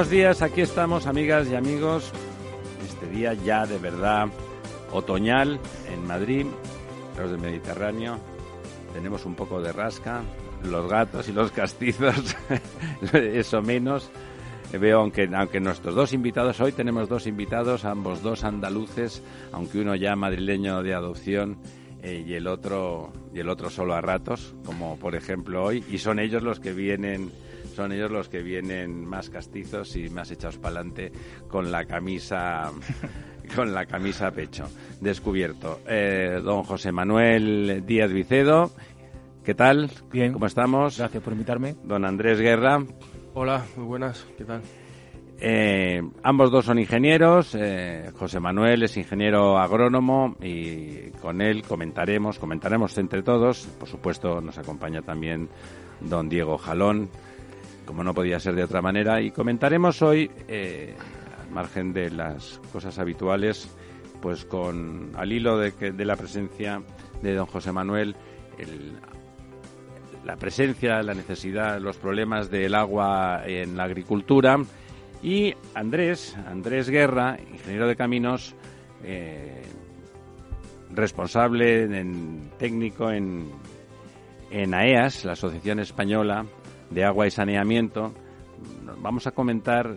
Buenos días, aquí estamos amigas y amigos. Este día ya de verdad otoñal en Madrid, los del Mediterráneo. Tenemos un poco de rasca, los gatos y los castizos, eso menos. Veo, aunque, aunque nuestros dos invitados, hoy tenemos dos invitados, ambos dos andaluces, aunque uno ya madrileño de adopción eh, y, el otro, y el otro solo a ratos, como por ejemplo hoy, y son ellos los que vienen son ellos los que vienen más castizos y más echados para adelante con la camisa con la camisa a pecho descubierto. Eh, don José Manuel Díaz Vicedo, ¿qué tal? Bien. ¿Cómo estamos? Gracias por invitarme. Don Andrés Guerra. Hola, muy buenas, ¿qué tal? Eh, ambos dos son ingenieros. Eh, José Manuel es ingeniero agrónomo y con él comentaremos, comentaremos entre todos. Por supuesto, nos acompaña también don Diego Jalón, como no podía ser de otra manera. Y comentaremos hoy, eh, al margen de las cosas habituales, pues con al hilo de, la presencia de don José Manuel, el, la presencia, la necesidad, los problemas del agua en la agricultura. Y Andrés, Andrés Guerra, ingeniero de caminos, eh, responsable técnico en, en AEAS, la Asociación Española de Agua y Saneamiento. Vamos a comentar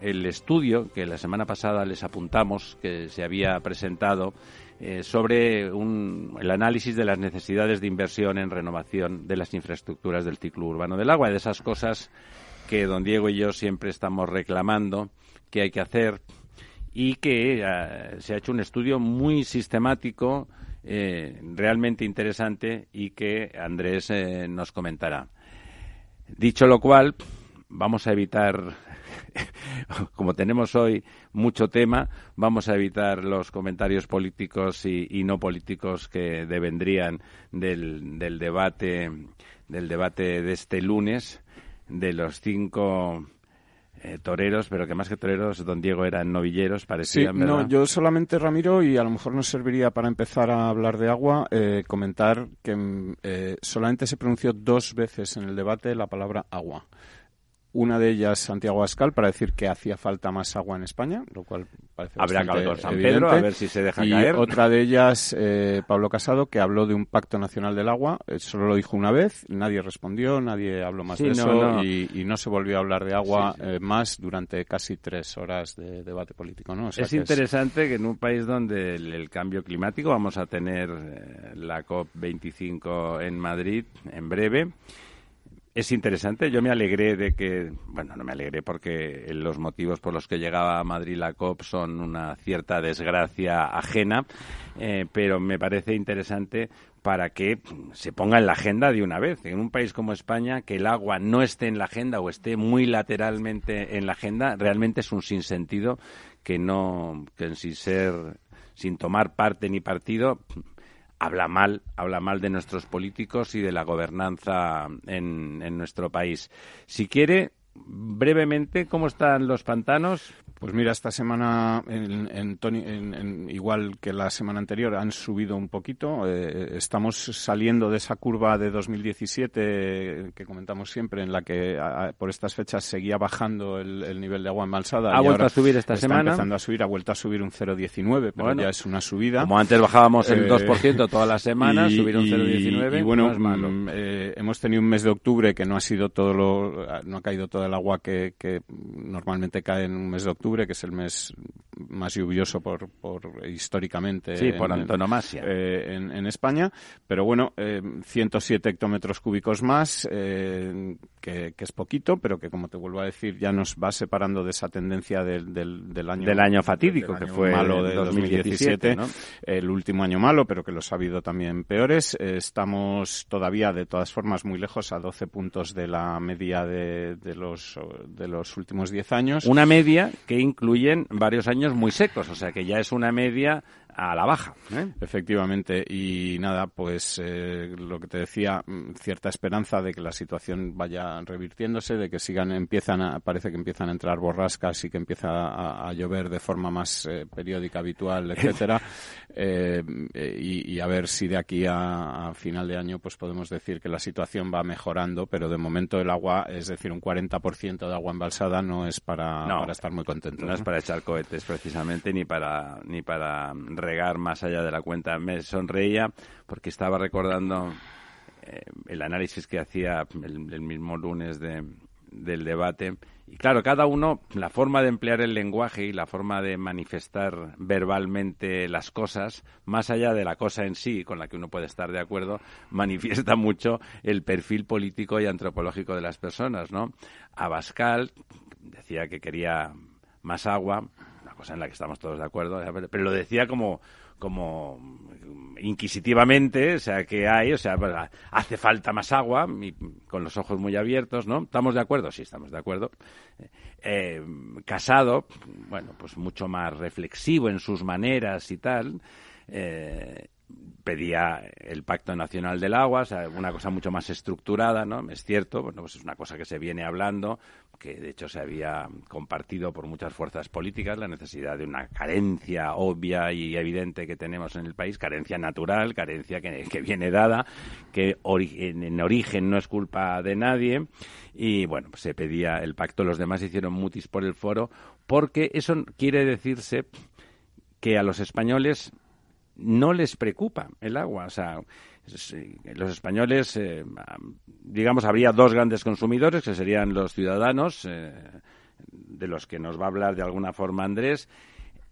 el estudio que la semana pasada les apuntamos, que se había presentado, eh, sobre un, el análisis de las necesidades de inversión en renovación de las infraestructuras del ciclo urbano del agua, de esas cosas que don Diego y yo siempre estamos reclamando que hay que hacer y que eh, se ha hecho un estudio muy sistemático, eh, realmente interesante y que Andrés eh, nos comentará. Dicho lo cual, vamos a evitar, como tenemos hoy mucho tema, vamos a evitar los comentarios políticos y, no políticos que devendrían del, del, debate del debate de este lunes de los cinco eh, toreros, pero que más que toreros, don Diego eran novilleros, parecían, sí, ¿verdad? No, yo solamente, Ramiro, y a lo mejor nos serviría para empezar a hablar de agua, eh, comentar que eh, solamente se pronunció dos veces en el debate la palabra agua. Una de ellas, Santiago Ascal, para decir que hacía falta más agua en España, lo cual parece Habrá bastante que San evidente. Pedro, a ver si se deja y caer. otra de ellas, eh, Pablo Casado, que habló de un pacto nacional del agua. Eh, solo lo dijo una vez, nadie respondió, nadie habló más Sí, de no, eso no. Y, y no se volvió a hablar de agua Sí, sí. eh, más durante casi tres horas de debate político. ¿no? O sea es que interesante que en un país donde el, el cambio climático vamos a tener eh, la COP25 en Madrid en breve. Es interesante, yo me alegré de que, bueno, no me alegré porque los motivos por los que llegaba a Madrid la COP son una cierta desgracia ajena, eh, pero me parece interesante para que se ponga en la agenda de una vez. En un país como España, que el agua no esté en la agenda o esté muy lateralmente en la agenda, realmente es un sinsentido que no, que sin ser, sin tomar parte ni partido, habla mal, habla mal de nuestros políticos y de la gobernanza en, en nuestro país. Si quiere, brevemente, ¿cómo están los pantanos? Pues mira, esta semana, en, igual que la semana anterior, han subido un poquito. Eh, estamos saliendo de esa curva de 2017 que comentamos siempre, en la que por estas fechas seguía bajando el, nivel de agua embalsada. ¿Ha vuelto a subir esta está semana? empezando a subir, ha vuelto a subir un 0,19, pero ya es una subida. Como antes bajábamos el 2% todas las semanas, subir un 0,19 y, bueno, mm, eh, hemos tenido un mes de octubre que no ha sido todo lo, no ha caído todo el agua que normalmente cae en un mes de octubre que es el mes más lluvioso por, por históricamente sí, por antonomasia. eh, en, España. Pero bueno 107 eh, hectómetros cúbicos más eh, que, es poquito pero que como te vuelvo a decir ya nos va separando de esa tendencia del, del, año del año fatídico que fue malo de 2017, el último año malo pero que los ha habido también peores. Estamos todavía de todas formas muy lejos a 12 puntos de la media de, de los de los últimos 10 años. Una media que incluyen varios años muy secos, o sea que ya es una media a la baja. ¿eh? Efectivamente, y nada, pues eh, lo que te decía, mm, cierta esperanza de que la situación vaya revirtiéndose, de que sigan, empiezan a, parece que empiezan a entrar borrascas y que empieza a, llover de forma más eh, periódica, habitual, etcétera, y, a ver si de aquí a, final de año pues podemos decir que la situación va mejorando, pero de momento el agua, es decir, un 40% de agua embalsada no es para, para estar muy contento. No, es para echar cohetes precisamente, ni para, ni para regar más allá de la cuenta. Me sonreía porque estaba recordando eh, el análisis que hacía el, mismo lunes del debate. Y claro, cada uno, la forma de emplear el lenguaje y la forma de manifestar verbalmente las cosas, más allá de la cosa en sí, con la que uno puede estar de acuerdo, manifiesta mucho el perfil político y antropológico de las personas, ¿no? Abascal decía que quería más agua, cosa en la que estamos todos de acuerdo, pero lo decía como como inquisitivamente, o sea, que hay, o sea, pues, hace falta más agua, con los ojos muy abiertos, ¿no? ¿Estamos de acuerdo? Sí, estamos de acuerdo. Eh, casado, bueno, pues mucho más reflexivo en sus maneras y tal. Eh, pedía el Pacto Nacional del Agua, o sea, una cosa mucho más estructurada, ¿no? Es cierto, bueno, pues es una cosa que se viene hablando, que de hecho se había compartido por muchas fuerzas políticas, la necesidad de una carencia obvia y evidente que tenemos en el país, carencia natural, carencia que, viene dada, que en origen no es culpa de nadie, y bueno, pues se pedía el pacto, los demás hicieron mutis por el foro, porque eso quiere decirse que a los españoles no les preocupa el agua. O sea, los españoles, eh, digamos, habría dos grandes consumidores, que serían los ciudadanos, eh, de los que nos va a hablar de alguna forma Andrés,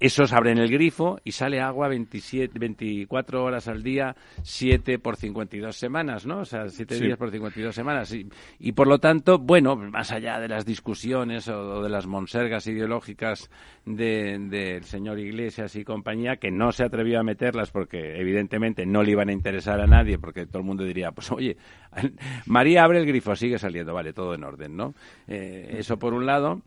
esos abren el grifo y sale agua 27, 24 horas al día, 7 por 52 semanas, ¿no? O sea, 7 días por 52 semanas. Y, y, por lo tanto, bueno, más allá de las discusiones o, de las monsergas ideológicas del de, señor Iglesias y compañía, que no se atrevió a meterlas porque evidentemente no le iban a interesar a nadie, porque todo el mundo diría, pues oye, María abre el grifo, sigue saliendo, vale, todo en orden, ¿no? Eh, eso por un lado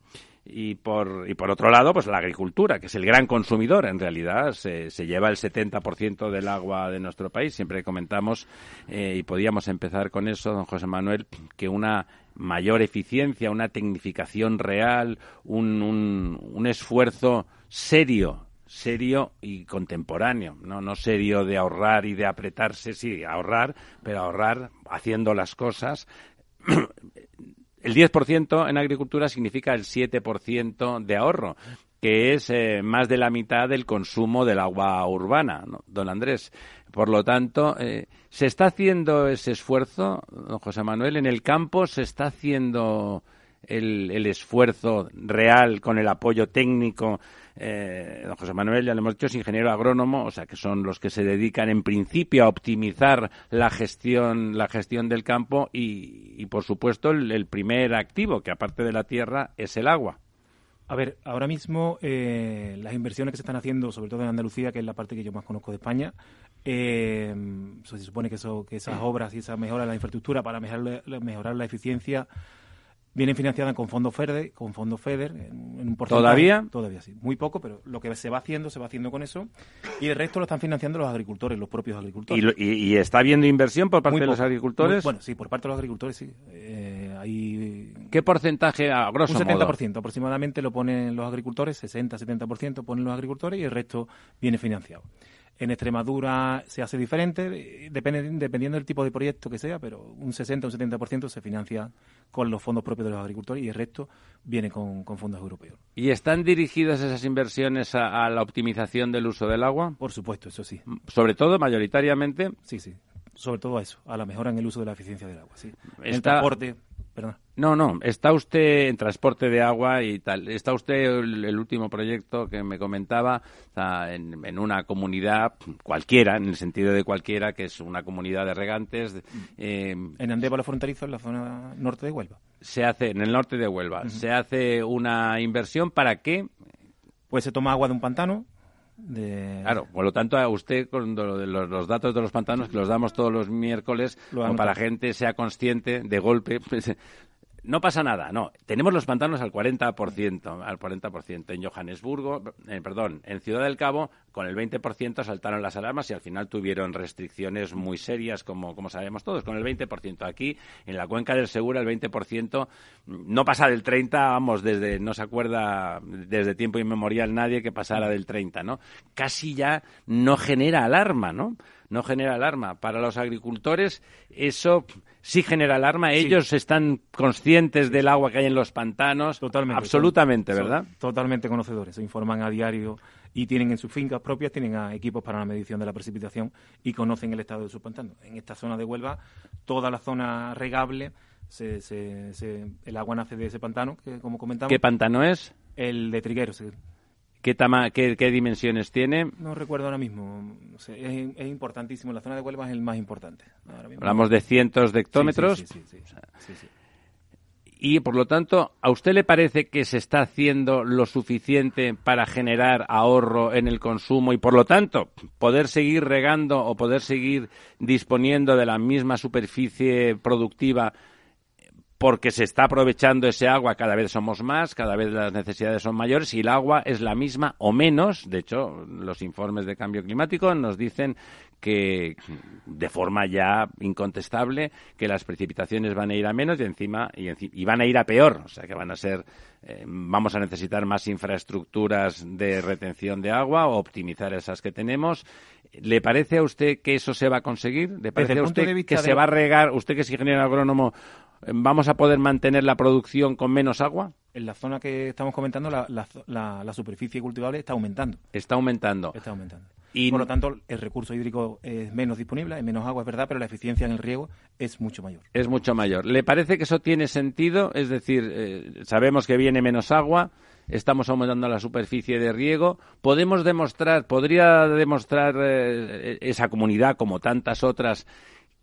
y por, y por otro lado, pues la agricultura, que es el gran consumidor. En realidad, se, lleva el 70% del agua de nuestro país. Siempre comentamos, eh, y podíamos empezar con eso, don José Manuel, que una mayor eficiencia, una tecnificación real, un, un, un esfuerzo serio serio y contemporáneo, ¿no? no serio de ahorrar y de apretarse, sí, ahorrar, pero ahorrar haciendo las cosas el 10% en agricultura significa el 7% de ahorro, que es eh, más de la mitad del consumo del agua urbana, don Andrés. Por lo tanto, eh, ¿se está haciendo ese esfuerzo, don José Manuel? ¿En el campo se está haciendo el esfuerzo real con el apoyo técnico eh, don José Manuel, ya le hemos dicho, es ingeniero agrónomo, o sea que son los que se dedican en principio a optimizar la gestión, la gestión del campo y, por supuesto, el, primer activo, que aparte de la tierra, es el agua. A ver, ahora mismo eh, las inversiones que se están haciendo, sobre todo en Andalucía, que es la parte que yo más conozco de España, eh, se supone que, eso, que esas obras y esa mejora de la infraestructura para mejorar, mejorar la eficiencia Vienen financiadas con fondos FEDER, con fondos FEDER, en, un porcentaje. ¿Todavía? Todavía sí. Muy poco, pero lo que se va haciendo, se va haciendo con eso. Y el resto lo están financiando los agricultores, los propios agricultores. ¿Y, está habiendo inversión por parte de los agricultores? bueno, sí, por parte de los agricultores sí. Eh, hay ¿Qué porcentaje, a grosso un 70% modo? aproximadamente lo ponen los agricultores, 60-70% ponen los agricultores y el resto viene financiado. En Extremadura se hace diferente, depende, dependiendo del tipo de proyecto que sea, pero un 60 o un 70% se financia con los fondos propios de los agricultores y el resto viene con, fondos europeos. ¿Y están dirigidas esas inversiones a, la optimización del uso del agua? Por supuesto, eso sí. Sobre todo, mayoritariamente. Sí, sí. Sobre todo a eso, a la mejora en el uso de la eficiencia del agua. Sí. el transporte, no, no, está usted en transporte de agua y tal. Está usted el, último proyecto que me comentaba en, una comunidad cualquiera, en el sentido de cualquiera, que es una comunidad de regantes. Eh, en Andévalo fronterizo, en la zona norte de Huelva. Se hace, en el norte de Huelva, se hace una inversión para qué. Pues se toma agua de un pantano, Claro, por lo tanto, a usted con los, datos de los pantanos que los damos todos los miércoles, para que la gente sea consciente de golpe, pues, no pasa nada, no. Tenemos los pantanos al 40%, al 40%. En Johannesburgo, eh, perdón, en Ciudad del Cabo, con el 20% saltaron las alarmas y al final tuvieron restricciones muy serias, como, como sabemos todos, con el 20%. Aquí, en la cuenca del Segura, el 20% no pasa del 30%, vamos, desde, no se acuerda desde tiempo inmemorial nadie que pasara del 30%, ¿no? Casi ya no genera alarma, ¿no? no genera alarma. Para los agricultores eso sí genera alarma. Ellos están conscientes del agua que hay en los pantanos. Totalmente. Absolutamente, ¿verdad? totalmente conocedores. Se informan a diario y tienen en sus fincas propias, tienen equipos para la medición de la precipitación y conocen el estado de sus pantanos. En esta zona de Huelva, toda la zona regable, el agua nace de ese pantano, que como comentamos. ¿Qué pantano es? El de Trigueros. ¿Qué, qué, dimensiones tiene? No recuerdo ahora mismo. es, importantísimo. La zona de Huelva es el más importante. Hablamos de cientos de hectómetros. Sí, sí, sí, y por lo tanto, ¿a usted le parece que se está haciendo lo suficiente para generar ahorro en el consumo y por lo tanto poder seguir regando o poder seguir disponiendo de la misma superficie productiva porque se está aprovechando ese agua, cada vez somos más, cada vez las necesidades son mayores y el agua es la misma o menos. De hecho, los informes de cambio climático nos dicen que de forma ya incontestable que las precipitaciones van a ir a menos y encima y, van a ir a peor, o sea que van a ser eh, vamos a necesitar más infraestructuras de retención de agua o optimizar esas que tenemos. ¿Le parece a usted que eso se va a conseguir? ¿Le parece a usted que se va a regar, usted que es ingeniero agrónomo, ¿Vamos a poder mantener la producción con menos agua? En la zona que estamos comentando, la, la, superficie cultivable está aumentando. Está aumentando. Está aumentando. Y por lo tanto, el recurso hídrico es menos disponible, hay menos agua, es verdad, pero la eficiencia en el riego es mucho mayor. Es mucho mayor. ¿Le parece que eso tiene sentido? Es decir, eh, sabemos que viene menos agua, estamos aumentando la superficie de riego. ¿Podemos demostrar, podría demostrar eh, esa comunidad, como tantas otras,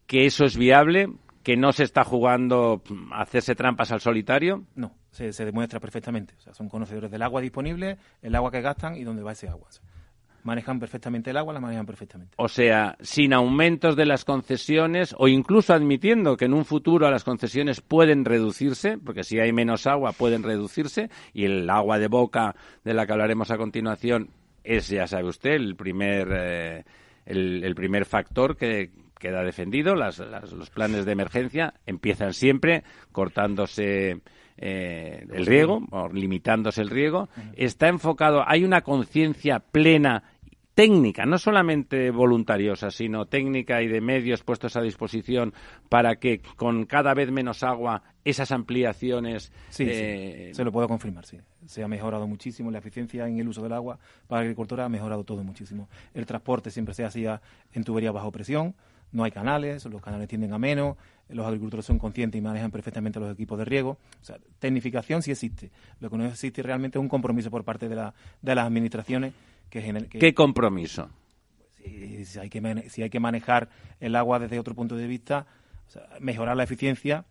que eso es viable? Que no se está jugando a hacerse trampas al solitario? No, se, demuestra perfectamente. O sea, son conocedores del agua disponible, el agua que gastan y dónde va ese agua. manejan perfectamente el agua, la manejan perfectamente. O sea, sin aumentos de las concesiones o incluso admitiendo que en un futuro las concesiones pueden reducirse, porque si hay menos agua pueden reducirse y el agua de boca de la que hablaremos a continuación es, ya sabe usted, el primer, eh, el primer factor que, queda defendido. Las, los planes de emergencia empiezan siempre cortándose eh, el riego o limitándose el riego. Está enfocado, hay una conciencia plena técnica, no solamente voluntariosa, sino técnica y de medios puestos a disposición para que con cada vez menos agua esas ampliaciones. Sí, eh, se lo puedo confirmar, sí. Se ha mejorado muchísimo la eficiencia en el uso del agua para la agricultura, ha mejorado todo muchísimo. El transporte siempre se hacía en tubería bajo presión no hay canales, los canales tienden a menos, los agricultores son conscientes y manejan perfectamente los equipos de riego. O sea, tecnificación sí existe. Lo que no existe realmente es un compromiso por parte de, la, de las administraciones. Que, ¿Qué compromiso? Si, hay que, si hay que manejar el agua desde otro punto de vista, mejorar la eficiencia,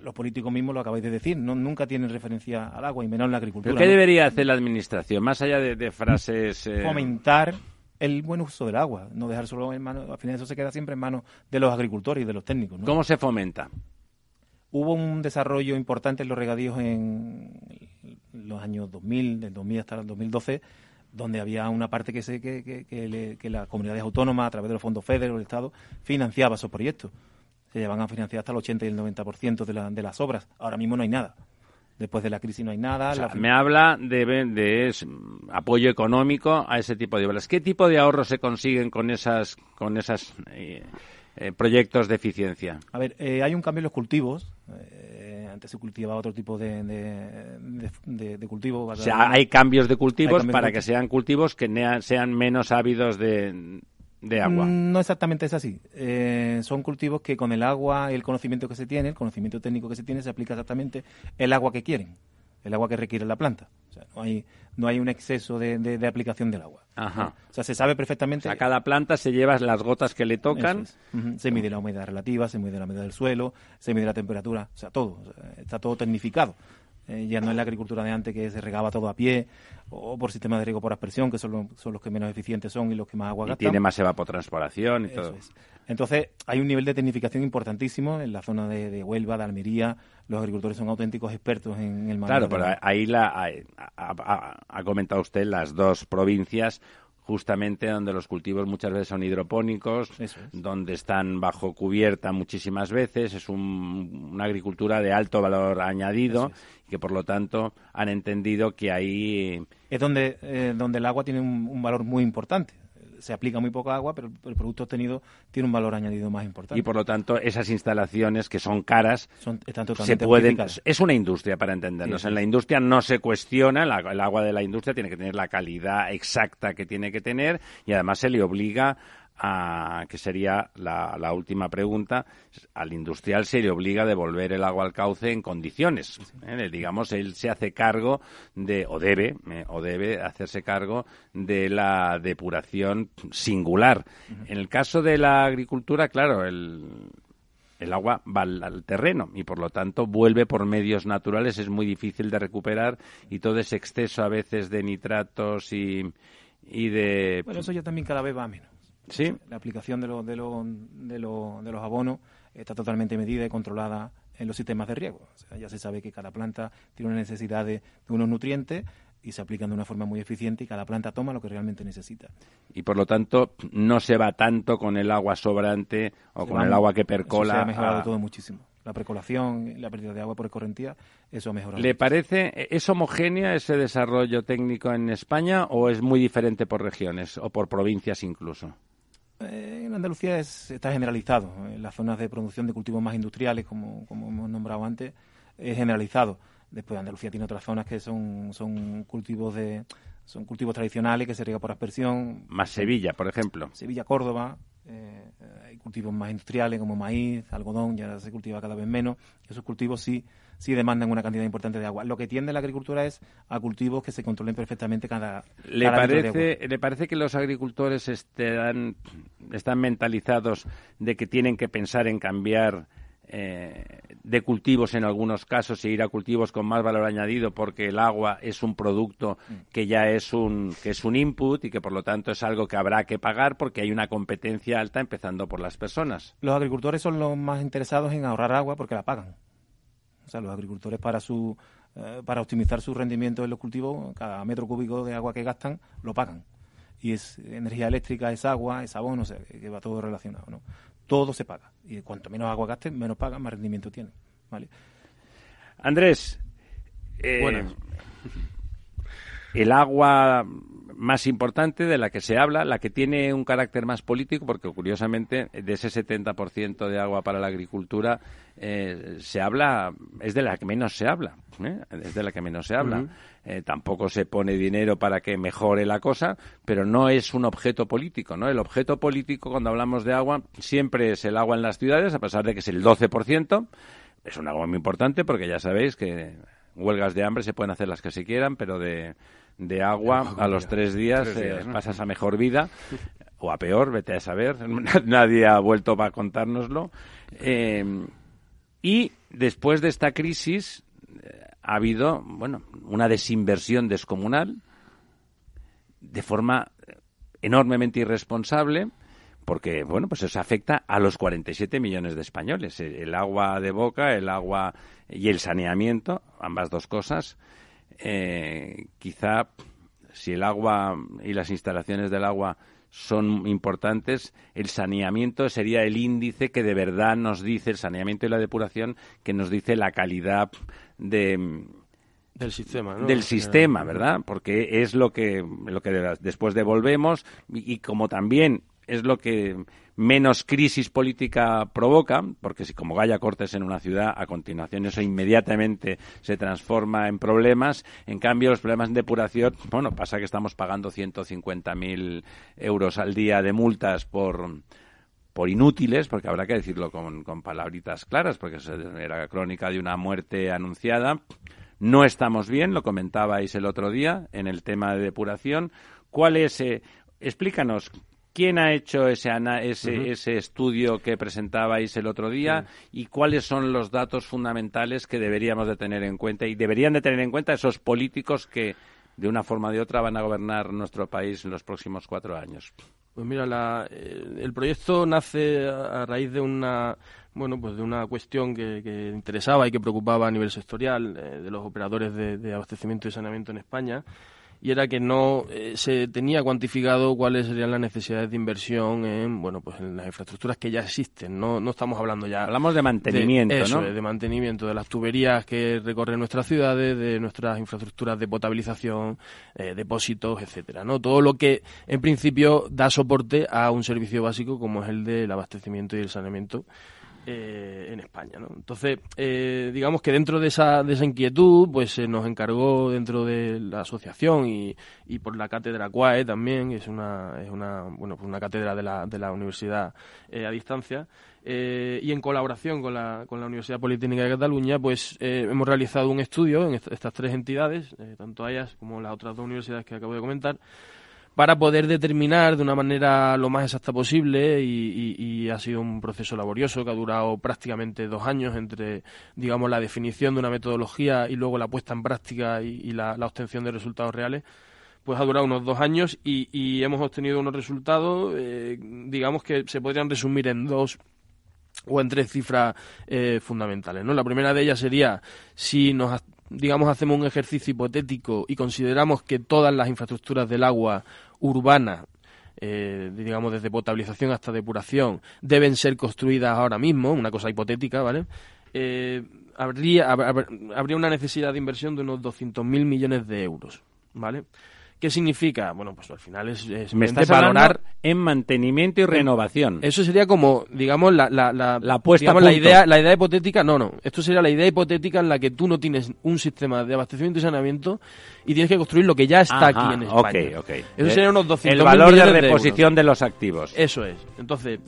los políticos mismos lo acabáis de decir, no, nunca tienen referencia al agua y menos en la agricultura. ¿Pero qué debería hacer la administración, más allá de, frases... Eh, Fomentar el buen uso del agua, no dejar solo en manos, al final eso se queda siempre en manos de los agricultores y de los técnicos. ¿Cómo se fomenta? Hubo un desarrollo importante en los regadíos en los años 2000, del 2000 hasta el 2012, donde había una parte que, se, que, que, que, que las comunidades autónomas, a través de los fondos FEDER o el Estado, financiaba esos proyectos. Se llevan a financiar hasta el 80 y el 90% de, la, de las obras. Ahora mismo no hay nada. Después de la crisis no hay nada. Me habla de, de, apoyo económico a ese tipo de obras. ¿Qué tipo de ahorros se consiguen con esas, con esas eh, eh, proyectos de eficiencia? A ver, eh, hay un cambio en los cultivos. antes se cultivaba otro tipo de, de, cultivo. O sea, hay cambios de cultivos para que sean cultivos que sean menos ávidos de, de agua. Mm, no exactamente es así. Eh, son cultivos que con el agua y el conocimiento que se tiene, el conocimiento técnico que se tiene, se aplica exactamente el agua que quieren, el agua que requiere la planta. O sea, no hay, no hay un exceso de, de, aplicación del agua. Ajá. O sea, se sabe perfectamente. A cada planta se lleva las gotas que le tocan. Se mide la humedad relativa, se mide la humedad del suelo, se mide la temperatura, o sea, todo. está todo tecnificado. Eh, ya no es la agricultura de antes que se regaba todo a pie o por sistemas de riego por aspersión, que son, son los que menos eficientes son y los que más agua gastan. Y tiene más evapotranspiración y todo. Entonces, hay un nivel de tecnificación importantísimo en la zona de, Huelva, de Almería. Los agricultores son auténticos expertos en, el manejo. Claro, pero ahí la, ha comentado usted las dos provincias justamente donde los cultivos muchas veces son hidropónicos, donde están bajo cubierta muchísimas veces, es una agricultura de alto valor añadido que por lo tanto han entendido que ahí es donde eh, donde el agua tiene un valor muy importante se aplica muy poca agua, pero el producto obtenido tiene un valor añadido más importante. Y por lo tanto, esas instalaciones que son caras, son, están se pueden. Es una industria para entendernos. En la industria no se cuestiona, el agua de la industria tiene que tener la calidad exacta que tiene que tener y además se le obliga que sería la, última pregunta, al industrial se le obliga a devolver el agua al cauce en condiciones. ¿eh? Digamos, él se hace cargo de, o debe, ¿eh? o debe hacerse cargo de la depuración singular. En el caso de la agricultura, claro, el, el agua va al, terreno y por lo tanto vuelve por medios naturales, es muy difícil de recuperar y todo ese exceso a veces de nitratos y, y de... Bueno, eso ya también cada vez va menos. Sí. La aplicación de, lo, de, lo, de, lo, de los abonos está totalmente medida y controlada en los sistemas de riego. O sea, ya se sabe que cada planta tiene una necesidad de, unos nutrientes y se aplican de una forma muy eficiente y cada planta toma lo que realmente necesita. Y por lo tanto no se va tanto con el agua sobrante o con el agua que percola. se ha mejorado todo muchísimo. La precolación, la pérdida de agua por escorrentía, eso ha mejorado. ¿Le parece, es homogénea ese desarrollo técnico en España o es muy diferente por regiones o por provincias incluso? Eh, en Andalucía está generalizado. En las zonas de producción de cultivos más industriales, como, hemos nombrado antes, es generalizado. Después Andalucía tiene otras zonas que son, son cultivos de son cultivos tradicionales que se riega por aspersión. Más Sevilla, por ejemplo. Sevilla, Córdoba. Eh, hay cultivos más industriales como maíz, algodón, ya se cultiva cada vez menos. Esos cultivos sí sí demandan una cantidad importante de agua. Lo que tiende la agricultura es a cultivos que se controlen perfectamente cada, ¿Le parece, ¿Le parece que los agricultores están, están mentalizados de que tienen que pensar en cambiar eh, de cultivos en algunos casos e ir a cultivos con más valor añadido porque el agua es un producto que ya es un que es un input y que por lo tanto es algo que habrá que pagar porque hay una competencia alta empezando por las personas. Los agricultores son los más interesados en ahorrar agua porque la pagan. O sea, los agricultores para su eh, para optimizar su rendimiento en los cultivos, cada metro cúbico de agua que gastan lo pagan. Y es energía eléctrica, es agua, es abono, o sea, que va todo relacionado, ¿no? Todo se paga. Y cuanto menos agua gasten, menos pagan, más rendimiento tienen, ¿vale? Andrés, eh, bueno. El agua más importante de la que se habla, la que tiene un carácter más político, porque curiosamente de ese 70% de agua para la agricultura eh, se habla, es de la que menos se habla, ¿eh? es de la que menos se habla. Eh, tampoco se pone dinero para que mejore la cosa, pero no es un objeto político, ¿no? El objeto político cuando hablamos de agua siempre es el agua en las ciudades, a pesar de que es el 12%. Es un agua muy importante porque ya sabéis que huelgas de hambre se pueden hacer las que se quieran, pero de de agua a los tres días, eh, pasas a mejor vida o a peor, vete a saber. Nadie ha vuelto para contárnoslo. Eh, y después de esta crisis eh, ha habido, bueno, una desinversión descomunal de forma enormemente irresponsable porque bueno pues eso afecta a los 47 millones de españoles el agua de boca el agua y el saneamiento ambas dos cosas eh, quizá si el agua y las instalaciones del agua son importantes, el saneamiento sería el índice que de verdad nos dice, el saneamiento y la depuración, que nos dice la calidad de, del sistema, ¿no? Del sistema, ¿verdad? Porque es lo que, lo que después devolvemos y, como también es lo que menos crisis política provoca, porque si como vaya cortes en una ciudad, a continuación eso inmediatamente se transforma en problemas. En cambio, los problemas de depuración, bueno, pasa que estamos pagando 150.000 euros al día de multas por por inútiles, porque habrá que decirlo con, con palabritas claras, porque era crónica de una muerte anunciada. No estamos bien, lo comentabais el otro día en el tema de depuración. ¿Cuál es, eh, explícanos, quién ha hecho ese, ese, ese, estudio que presentabais el otro día y cuáles son los datos fundamentales que deberíamos de tener en cuenta y deberían de tener en cuenta esos políticos que de una forma o de otra van a gobernar nuestro país en los próximos cuatro años. Pues mira, eh, el proyecto nace a, raíz de una bueno pues de una cuestión que, interesaba y que preocupaba a nivel sectorial eh, de los operadores de abastecimiento y saneamiento en España y era que no eh, se tenía cuantificado cuáles serían las necesidades de inversión en bueno pues en las infraestructuras que ya existen no no estamos hablando ya hablamos de mantenimiento de, ¿no? de mantenimiento de las tuberías que recorren nuestras ciudades de nuestras infraestructuras de potabilización eh, depósitos etcétera no todo lo que en principio da soporte a un servicio básico como es el del abastecimiento y el saneamiento eh, en España. ¿no? Entonces, eh, digamos que dentro de esa, de esa inquietud, pues se nos encargó dentro de la asociación y, y por la cátedra CUAE también, es una, es una, bueno, pues una cátedra de la, de la universidad eh, a distancia, y en colaboración con la, con la Universidad Politécnica de Cataluña, pues hemos realizado un estudio en estas tres entidades, tanto ellas como las otras dos universidades que acabo de comentar, para poder determinar de una manera lo más exacta posible y, ha sido un proceso laborioso que ha durado prácticamente dos años entre, digamos, la definición de una metodología y luego la puesta en práctica y, la, obtención de resultados reales pues ha durado unos dos años y, hemos obtenido unos resultados, eh, digamos que se podrían resumir en dos o en tres cifras eh, fundamentales. ¿no? La primera de ellas sería si nos digamos hacemos un ejercicio hipotético y consideramos que todas las infraestructuras del agua urbana, eh, digamos desde potabilización hasta depuración, deben ser construidas ahora mismo, una cosa hipotética, ¿vale? Eh, habría, habría una necesidad de inversión de unos 200.000 millones de euros, ¿vale? ¿Qué significa? Bueno, pues al final es, es Me estás valorar en mantenimiento y renovación. Eso sería como, digamos, la, la, la, la puesta la idea, la idea hipotética. No, no. Esto sería la idea hipotética en la que tú no tienes un sistema de abastecimiento y saneamiento y tienes que construir lo que ya está aquí en España. Okay, okay. Eso sería unos 200 El valor de reposición de, los activos. Eso es. Entonces,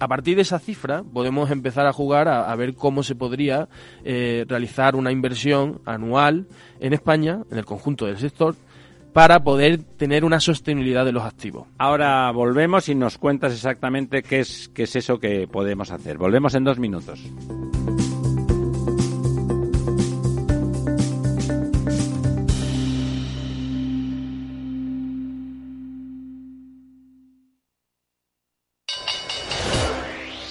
a partir de esa cifra podemos empezar a jugar a, ver cómo se podría eh, realizar una inversión anual en España, en el conjunto del sector, para poder tener una sostenibilidad de los activos. Ahora volvemos y nos cuentas exactamente qué es, qué es eso que podemos hacer. Volvemos en dos minutos.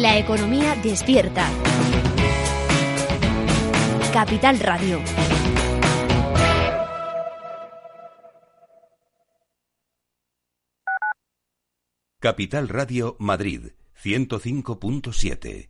La economía despierta. Capital Radio. Capital Radio Madrid 105.7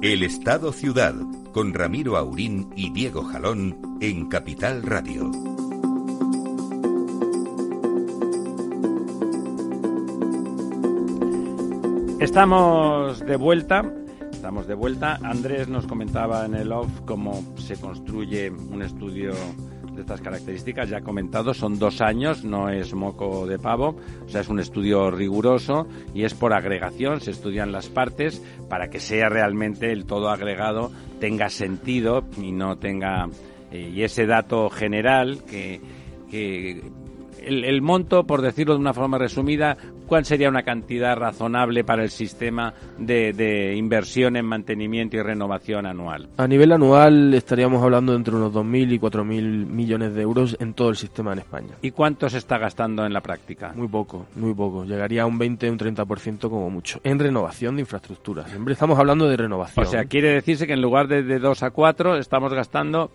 El Estado Ciudad, con Ramiro Aurín y Diego Jalón en Capital Radio. Estamos de vuelta. Estamos de vuelta. Andrés nos comentaba en el off cómo se construye un estudio de estas características. Ya comentado, son dos años, no es moco de pavo. O sea, es un estudio riguroso y es por agregación. Se estudian las partes para que sea realmente el todo agregado, tenga sentido y no tenga. eh, y ese dato general que el, el monto, por decirlo de una forma resumida, ¿cuál sería una cantidad razonable para el sistema de, de inversión en mantenimiento y renovación anual? A nivel anual estaríamos hablando de entre unos 2.000 y 4.000 millones de euros en todo el sistema en España. ¿Y cuánto se está gastando en la práctica? Muy poco, muy poco. Llegaría a un 20, un 30% como mucho. En renovación de infraestructuras. Siempre estamos hablando de renovación. O sea, quiere decirse que en lugar de, de 2 a 4 estamos gastando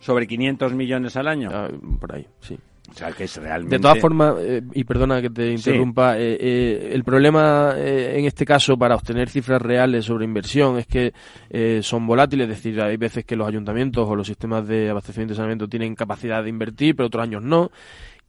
sobre 500 millones al año. Ah, por ahí, sí. O sea, que es realmente... De todas formas, eh, y perdona que te Sí. interrumpa, eh, eh, el problema eh, en este caso para obtener cifras reales sobre inversión es que son volátiles, es decir, hay veces que los ayuntamientos o los sistemas de abastecimiento y saneamiento tienen capacidad de invertir, pero otros años no.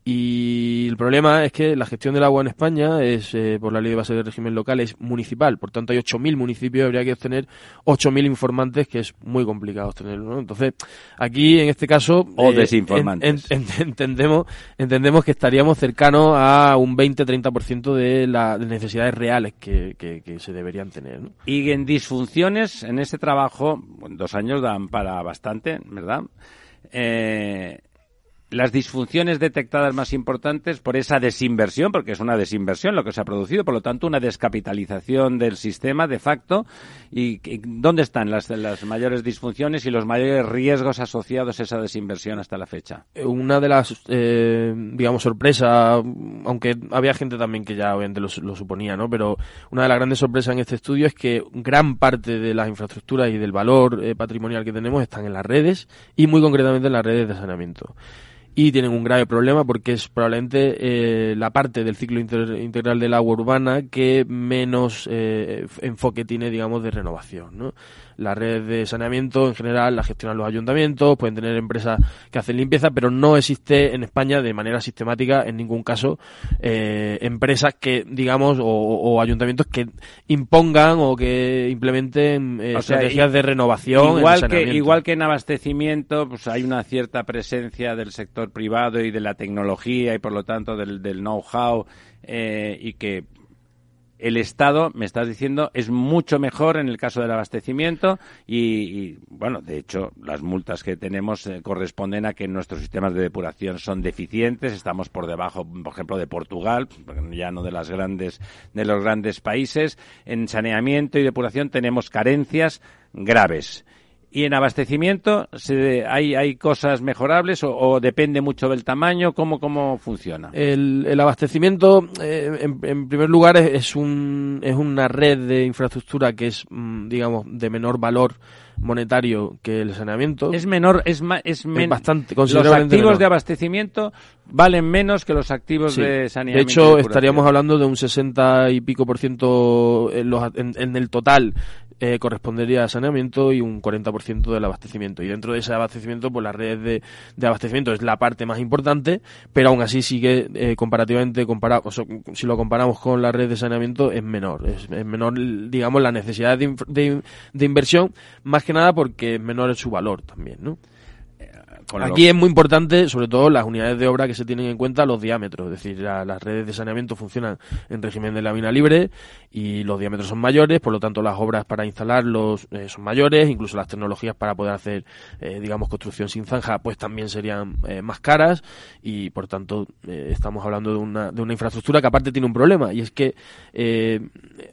Y el problema es que la gestión del agua en España es, eh, por la ley de base de régimen local, es municipal. Por tanto, hay 8.000 municipios, habría que obtener 8.000 informantes, que es muy complicado obtenerlo. ¿no? Entonces, aquí, en este caso... O eh, desinformantes. en- en- entendemos, entendemos que estaríamos cercanos a un 20-30% de las necesidades reales que, que- que se deberían tener. ¿no? Y en disfunciones, en ese trabajo, bueno, dos años dan para bastante, ¿verdad? Eh, las disfunciones detectadas más importantes por esa desinversión, porque es una desinversión lo que se ha producido, por lo tanto una descapitalización del sistema de facto. ¿Y dónde están las, las mayores disfunciones y los mayores riesgos asociados a esa desinversión hasta la fecha? Eh, Una de las, eh, digamos, sorpresas, aunque había gente también que ya obviamente lo, lo suponía, ¿no? Pero una de las grandes sorpresas en este estudio es que gran parte de las infraestructuras y del valor eh, patrimonial que tenemos están en las redes y muy concretamente en las redes de saneamiento. Y tienen un grave problema porque es probablemente eh, la parte del ciclo inter- integral del agua urbana que menos eh, enfoque tiene, digamos, de renovación, ¿no? La red de saneamiento en general la gestionan los ayuntamientos, pueden tener empresas que hacen limpieza, pero no existe en España de manera sistemática, en ningún caso, eh, empresas que, digamos, o, o ayuntamientos que impongan o que implementen eh, O sea, estrategias de renovación. en Igual que, igual que en abastecimiento, pues hay una cierta presencia del sector privado y de la tecnología y por lo tanto del, del know-how eh, y que el Estado, me estás diciendo, es mucho mejor en el caso del abastecimiento y, bueno, de hecho, las multas que tenemos eh, corresponden a que nuestros sistemas de depuración son deficientes, estamos por debajo, por ejemplo, de Portugal, ya no de las grandes de los grandes países. En saneamiento y depuración tenemos carencias graves. ¿Y en abastecimiento se, hay, hay cosas mejorables o, o depende mucho del tamaño? ¿Cómo, cómo funciona? El, el abastecimiento, eh, en, en primer lugar, es, es un, es una red de infraestructura que es, mm, digamos, de menor valor monetario que el saneamiento. Es menor, es, ma- es, men- bastante, Los activos menor. de abastecimiento valen menos que los activos Sí. de De saneamiento. y hecho, estaríamos hablando de un 60 y pico por ciento en, los- en- en el total eh, correspondería a saneamiento y un 40% del abastecimiento. Y dentro de ese abastecimiento, pues la red de, abastecimiento es la parte más importante, pero aún así sigue eh, comparativamente, comparado, si lo comparamos con la red de saneamiento, es menor. Es, menor, digamos, la necesidad de, de, de inversión, más que nada porque es menor su valor también, ¿no? Aquí es muy importante, sobre todo las unidades de obra que se tienen en cuenta los diámetros, es decir, las redes de saneamiento funcionan en régimen de lámina libre y los diámetros son mayores, por lo tanto las obras para instalarlos eh, son mayores, incluso las tecnologías para poder hacer, eh, digamos, construcción sin zanja, pues también serían eh, más caras y por tanto estamos hablando de una, de una infraestructura que aparte tiene un problema y es que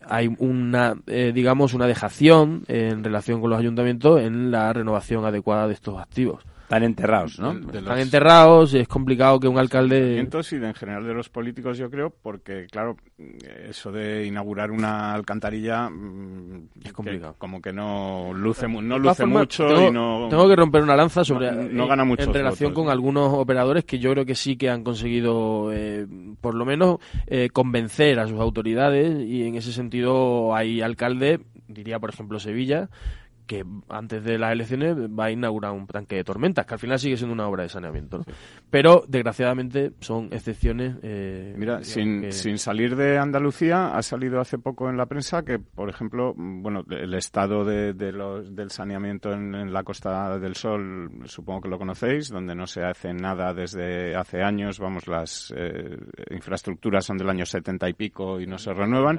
hay una, digamos, una dejación en relación con los ayuntamientos en la renovación adecuada de estos activos. Están enterrados, ¿no? Están enterrados y es complicado que un alcalde... Y en general de los políticos, yo creo, porque, claro, eso de inaugurar una alcantarilla... Mm, es complicado. como que no luce, no luce mucho tengo, y no... Tengo que romper una lanza sobre... No, gana mucho. En relación con algunos operadores que yo creo que sí que han conseguido, eh, por lo menos, eh, convencer a sus autoridades y en ese sentido hay alcaldes, diría por ejemplo Sevilla, que antes de las elecciones va a inaugurar un tanque de tormentas, que al final sigue siendo una obra de saneamiento. Pero, desgraciadamente, son excepciones. Eh, Mira, sin, sin salir de Andalucía, ha salido hace poco en la prensa que, por ejemplo, bueno, el estado de, los, del saneamiento en, la Costa del Sol, supongo que lo conocéis, donde no se hace nada desde hace años, vamos, las eh, infraestructuras son del año setenta y pico y no se renuevan.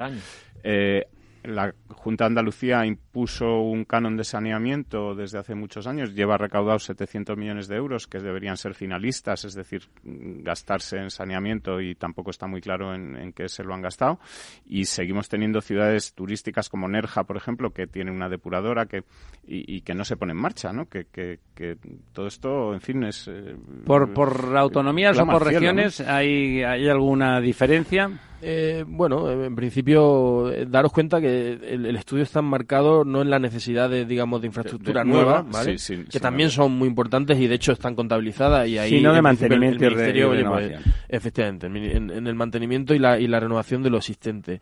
Eh, la Junta de Andalucía impuso un canon de saneamiento desde hace muchos años. Lleva recaudados 700 millones de euros que deberían ser finalistas, es decir, gastarse en saneamiento y tampoco está muy claro en, qué se lo han gastado. Y seguimos teniendo ciudades turísticas como Nerja, por ejemplo, que tiene una depuradora que, y, que no se pone en marcha, ¿no? Que, que, todo esto, en fin, es... Eh, ¿Por, por autonomías o por regiones hay, hay alguna diferencia? Eh, bueno, en principio, eh, daros cuenta que el, estudio está enmarcado no en la necesidad de, digamos, de infraestructura nueva, ¿vale? que también son muy importantes y de hecho están contabilizadas y ahí... de mantenimiento y, pues, efectivamente, en, el mantenimiento y la, y la renovación de lo existente.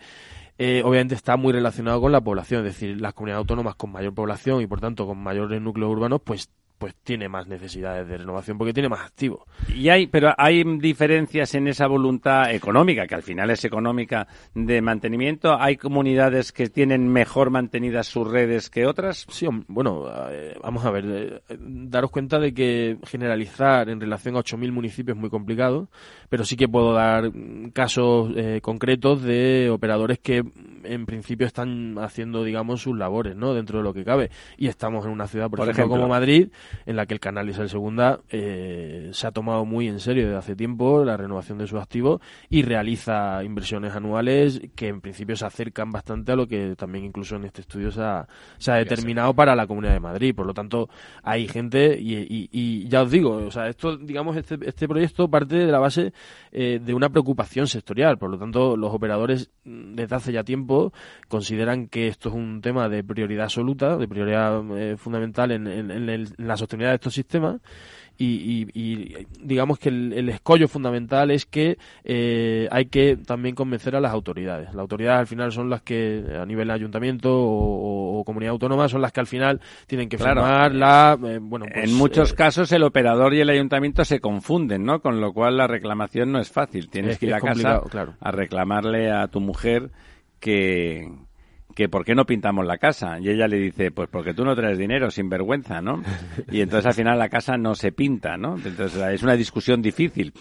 Eh, obviamente está muy relacionado con la población, es decir, las comunidades autónomas con mayor población y por tanto con mayores núcleos urbanos, pues pues tiene más necesidades de renovación porque tiene más activo. Y hay, pero hay diferencias en esa voluntad económica, que al final es económica de mantenimiento. Hay comunidades que tienen mejor mantenidas sus redes que otras. Sí, bueno, eh, vamos a ver, eh, daros cuenta de que generalizar en relación a 8.000 municipios es muy complicado, pero sí que puedo dar casos eh, concretos de operadores que en principio están haciendo, digamos, sus labores, ¿no? Dentro de lo que cabe. Y estamos en una ciudad, por, ejemplo, como Madrid, en la que el canal Isabel Segunda eh, se ha tomado muy en serio desde hace tiempo la renovación de sus activos y realiza inversiones anuales que en principio se acercan bastante a lo que también incluso en este estudio se ha, se ha determinado para la Comunidad de Madrid. Por lo tanto, hay gente y, y, ya os digo, o sea, esto, digamos, este, este proyecto parte de la base eh, de una preocupación sectorial. Por lo tanto, los operadores mm, desde hace ya tiempo consideran que esto es un tema de prioridad absoluta, de prioridad eh, fundamental en, en, en, la sostenibilidad de estos sistemas y, digamos que el, escollo fundamental es que eh, hay que también convencer a las autoridades. Las autoridades al final son las que a nivel ayuntamiento o, comunidad autónoma son las que al final tienen que firmar la eh, bueno pues, en muchos eh, casos el operador y el ayuntamiento se confunden, ¿no? Con lo cual la reclamación no es fácil. Tienes que ir a casa a reclamarle a tu mujer que que por qué no pintamos la casa. Y ella le dice, pues porque tú no traes dinero, sin vergüenza, ¿no? Y entonces al final la casa no se pinta, ¿no? Entonces es una discusión difícil.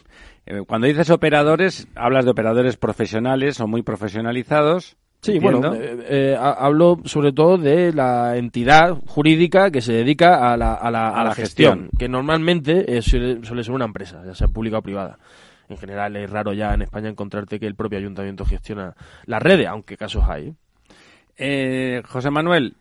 Eh, cuando dices operadores, hablas de operadores profesionales o muy profesionalizados. Sí, bueno, eh, eh, hablo sobre todo de la entidad jurídica que se dedica a la, a la, a la gestión, que normalmente suele, suele ser una empresa, ya sea pública o privada en general es raro ya en España encontrarte que el propio ayuntamiento gestiona las redes, aunque casos hay. Eh, José Manuel,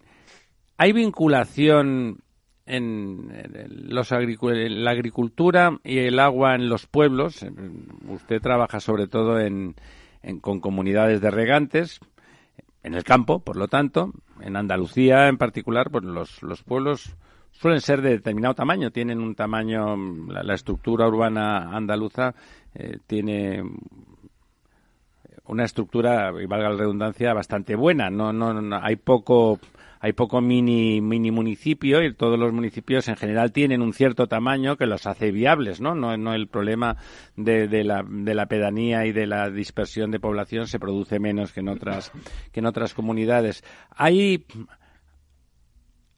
¿hay vinculación en, los la agricultura y el agua en los pueblos? Usted trabaja sobre todo en, con comunidades de regantes, en el campo, por lo tanto, en Andalucía en particular, pues los, los pueblos suelen ser de determinado tamaño, tienen un tamaño, la, estructura urbana andaluza eh, tiene una estructura, y valga la redundancia, bastante buena. No, no, no hay poco hay poco mini, mini municipio y todos los municipios en general tienen un cierto tamaño que los hace viables, ¿no? No, no el problema de, de, la, de la pedanía y de la dispersión de población se produce menos que en otras, que en otras comunidades. Hay,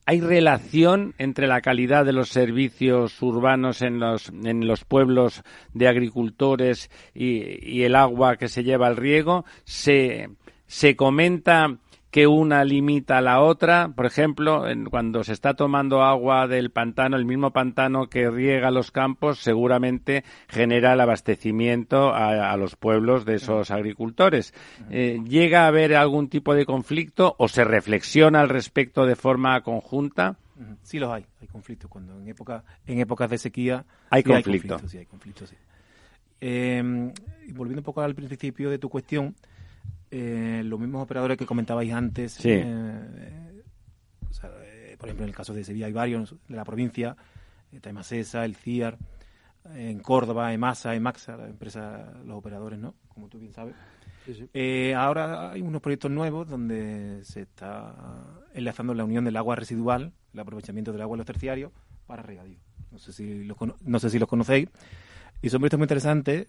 ¿Hay relación entre la calidad de los servicios urbanos en los, en los pueblos de agricultores y, el agua que se lleva al riego? ¿Se, se comenta que una limita a la otra. Por ejemplo, cuando se está tomando agua del pantano, el mismo pantano que riega los campos, seguramente genera el abastecimiento a, los pueblos de esos agricultores. Eh, ¿Llega a haber algún tipo de conflicto o se reflexiona al respecto de forma conjunta? Sí los hay, hay conflictos. Cuando en época, en épocas de sequía hay conflicto. sí, hay conflictos, eh, volviendo un poco al principio de tu cuestión, eh, los mismos operadores que comentabais antes, eh, eh, por ejemplo, en el caso de Sevilla hay varios, de la provincia, Taimacesa, el CIAR, en Córdoba, EMASA, EMAXA, la empresa, los operadores, ¿no? Como tú bien sabes. ahora hay unos proyectos nuevos donde se está enlazando la unión del agua residual, el aprovechamiento del agua en los terciarios para regadío. No sé si los, no sé si los conocéis. Y son proyectos muy interesantes,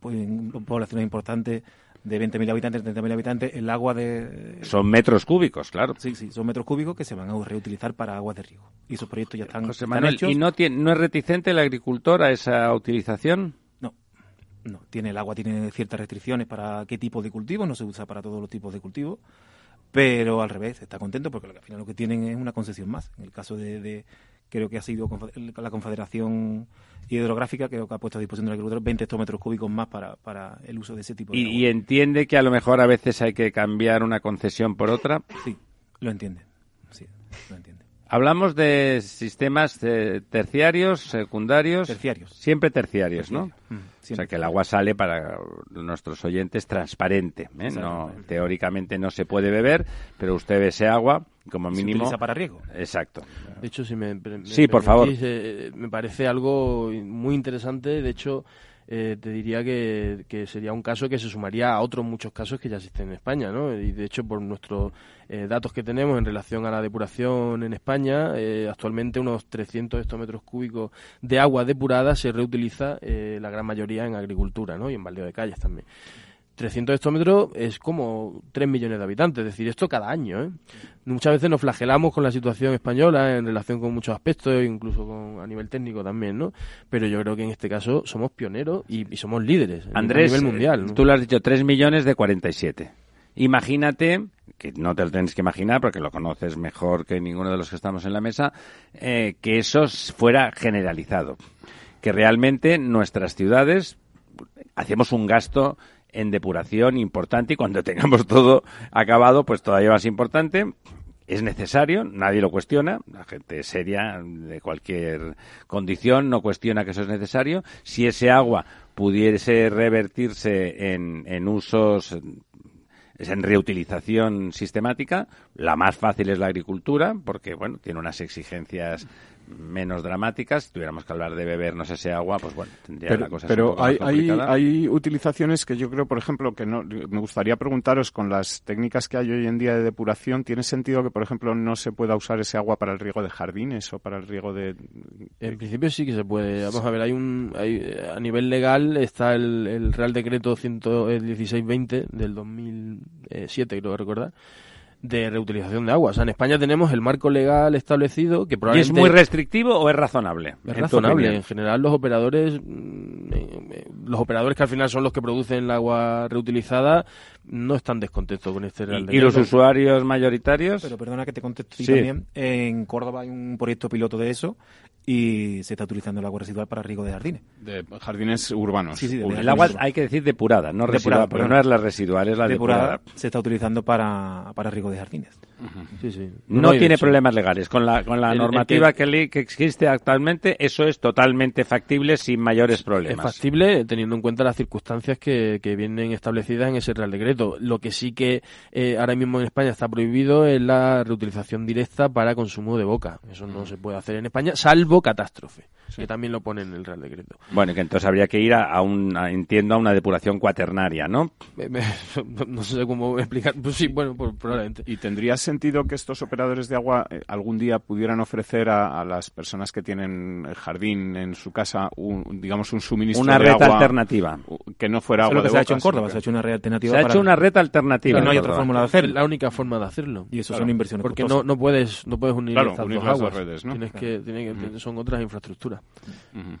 pues, en poblaciones importantes de 20.000 habitantes, 30.000 habitantes, el agua de... Son metros cúbicos, claro. Sí, sí, son metros cúbicos que se van a reutilizar para aguas de riego. Y esos proyectos ya están, José ¿Y no, tiene, no es reticente el agricultor a esa utilización? No, no. Tiene, el agua tiene ciertas restricciones para qué tipo de cultivo, no se usa para todos los tipos de cultivos. Pero al revés, está contento porque al final lo que tienen es una concesión más. En el caso de creo que ha sido la Confederación Hidrográfica, creo que ha puesto a disposición del agricultor 20 hectómetros cúbicos más para, para el uso de ese tipo de ¿Y, ¿Y entiende que a lo mejor a veces hay que cambiar una concesión por otra? Sí, lo entiende. Sí, lo entiende. Hablamos de sistemas eh, terciarios, secundarios. Terciarios. Siempre terciarios, ¿no? Mm, o sea que el agua sale para nuestros oyentes transparente. ¿eh? No, teóricamente no se puede beber, pero usted ve ese agua como mínimo. Se utiliza para riego. Exacto. De hecho, si me, sí, por favor. Eh, me parece algo muy interesante. De hecho, eh, te diría que, sería un caso que se sumaría a otros muchos casos que ya existen en España, ¿no? Y de hecho, por nuestros eh, datos que tenemos en relación a la depuración en España, eh, actualmente unos 300 hectómetros cúbicos de agua depurada se reutiliza la gran mayoría en agricultura, ¿no? Y en baldeo de calles también. 300 hectómetros es como 3 millones de habitantes, es decir, esto cada año. ¿eh? Muchas veces nos flagelamos con la situación española en relación con muchos aspectos, incluso con, a nivel técnico también, ¿no? Pero yo creo que en este caso somos pioneros y, somos líderes Andrés, a nivel mundial. tú lo has dicho, 3 millones de 47. Imagínate, que no te lo tienes que imaginar porque lo conoces mejor que ninguno de los que estamos en la mesa, eh, que eso fuera generalizado. Que realmente nuestras ciudades hacemos un gasto en depuración importante y cuando tengamos todo acabado, pues todavía más importante. Es necesario, nadie lo cuestiona, la gente seria de cualquier condición no cuestiona que eso es necesario. Si ese agua pudiese revertirse en, en usos en reutilización sistemática. La más fácil es la agricultura, porque bueno, tiene unas exigencias menos dramáticas. Si tuviéramos que hablar de beber, no sé ese agua, pues bueno, tendría pero, la cosa Pero un poco hay, hay, hay, utilizaciones que yo creo, por ejemplo, que no, me gustaría preguntaros con las técnicas que hay hoy en día de depuración, ¿tiene sentido que, por ejemplo, no se pueda usar ese agua para el riego de jardines o para el riego de...? En principio sí que se puede. Vamos a ver, hay un hay, a nivel legal está el, el Real Decreto 116-20 del 2007, creo que recordar de reutilización de agua. O sea, en España tenemos el marco legal establecido que probablemente... ¿Y es muy restrictivo o es razonable? Es razonable. En general los operadores, mm, eh, los operadores que al final son los que producen el agua reutilizada, no están descontentos con este Real ¿Y, los usuarios mayoritarios? Pero perdona que te conteste también. En Córdoba hay un proyecto piloto de eso y se está utilizando el agua residual para riego de jardines. De jardines urbanos. Sí, sí, el agua hay que decir depurada, no residual, porque no es la residual, es la depurada. Se está utilizando para, para riego de jardines. Sí, sí. No, tiene problemas legales. Con la, con la normativa que, que, existe actualmente, eso es totalmente factible sin mayores problemas. Es factible teniendo en cuenta las circunstancias que, que vienen establecidas en ese Real Decreto. Lo que sí que eh, ahora mismo en España está prohibido es la reutilización directa para consumo de boca. Eso no se puede hacer en España, salvo catástrofe. Que también lo pone en el Real Decreto. Bueno, que entonces habría que ir a, un, entiendo, a una depuración cuaternaria, ¿no? no sé cómo explicar. Pues sí, bueno, pues probablemente. ¿Y tendría sentido que estos operadores de agua eh, algún día pudieran ofrecer a, las personas que tienen jardín en su casa, un, digamos, un suministro una de red alternativa? Que no fuera agua lo que de se ha hecho en Córdoba, se ha hecho una red alternativa. Se ha hecho una red alternativa. no hay otra fórmula de hacerlo. La única forma de hacerlo. Y eso son inversiones Porque no, no puedes no puedes unir claro, unir dos las aguas. dos redes, ¿no? Tienes que, tiene que, son otras infraestructuras.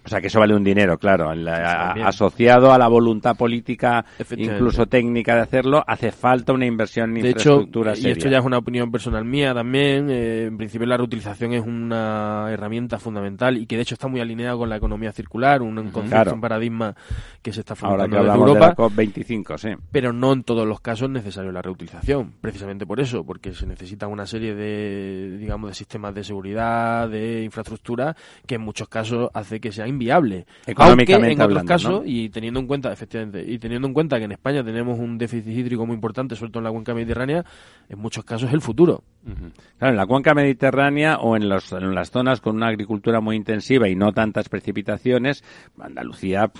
O sea, que eso vale un dinero, claro. La- asociado a la voluntad política, incluso técnica de hacerlo, hace falta una inversión en De hecho, infraestructura y seria. esto ya es una opinión personal mía también, eh, en principio la reutilización es una herramienta fundamental y que de hecho está muy alineada con la economía circular, un concepto, Claro. un paradigma que se está Ahora fomentando que desde Europa. de la COP25, sí. pero no en todos los casos es necesario la reutilización, precisamente por eso, porque se necesita una serie de, digamos, de sistemas de seguridad, de infraestructura, que en muchos casos hace que sea inviable. Aunque en otros hablando, casos, ¿no? y teniendo en cuenta, efectivamente, y teniendo en cuenta que en España tenemos un déficit hídrico muy importante, sobre todo en la cuenca mediterránea, en muchos casos es el futuro. Claro, en la cuenca mediterránea o en, los- en las zonas con una agricultura muy intensiva y no tantas precipitaciones, Andalucía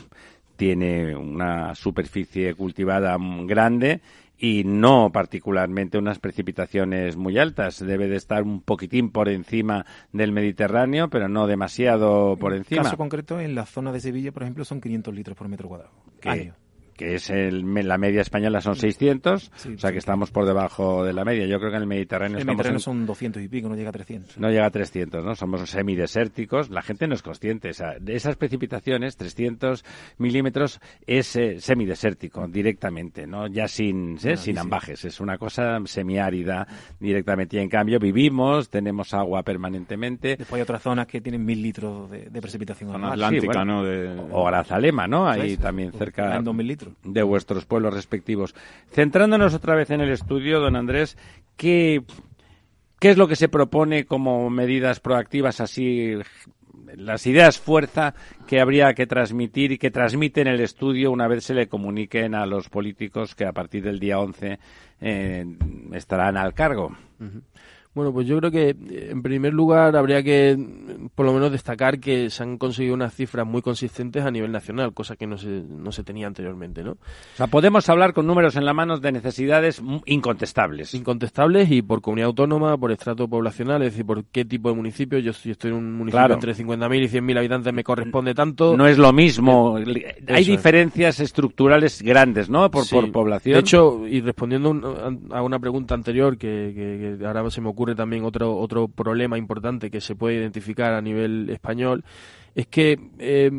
tiene una superficie cultivada grande y no particularmente unas precipitaciones muy altas. Debe de estar un poquitín por encima del Mediterráneo, pero no demasiado por En encima. caso concreto, en la zona de Sevilla, por ejemplo, son 500 litros por metro cuadrado. Año. Que es el, la media española son 600, Sí, o sea sí. que estamos por debajo de la media. Yo creo que en el Mediterráneo El estamos Mediterráneo en- son 200 y pico, no llega a 300. no llega a 300, ¿no? Somos semidesérticos. La gente no es consciente. O sea, de esas precipitaciones, 300 milímetros, es eh, semidesértico directamente, ¿no? Ya sin, ¿eh? sin ambajes. Es una cosa semiárida directamente. Y en cambio vivimos, tenemos agua permanentemente. Después hay otras zonas que tienen 1000 litros de, de precipitación Zona anual. atlántica, Sí, bueno. ¿no? De... O Grazalema, ¿no? Ahí también cerca en 2000 litros. De vuestros pueblos respectivos. Centrándonos otra vez en el estudio, don Andrés, ¿qué, qué es lo que se propone como medidas proactivas así? Las ideas fuerza que habría que transmitir y que transmiten el estudio una vez se le comuniquen a los políticos que a partir del día 11 eh, estarán al cargo. Bueno, pues yo creo que eh, en primer lugar habría que mm, por lo menos destacar que se han conseguido unas cifras muy consistentes a nivel nacional, cosa que no se, no se tenía anteriormente, ¿no? O sea, podemos hablar con números en la mano de necesidades incontestables. Incontestables y por comunidad autónoma, por estrato poblacional, es decir, por qué tipo de municipio. Yo estoy, estoy en un municipio Claro. entre 50.000 y 100.000 habitantes, me corresponde tanto. No es lo mismo. Hay Eso es. diferencias estructurales grandes, ¿no? Por, Sí. por población. De hecho, y respondiendo un- a una pregunta anterior, que, que- que ahora se me ocurre también otro, otro problema importante que se puede identificar a nivel español, es que eh,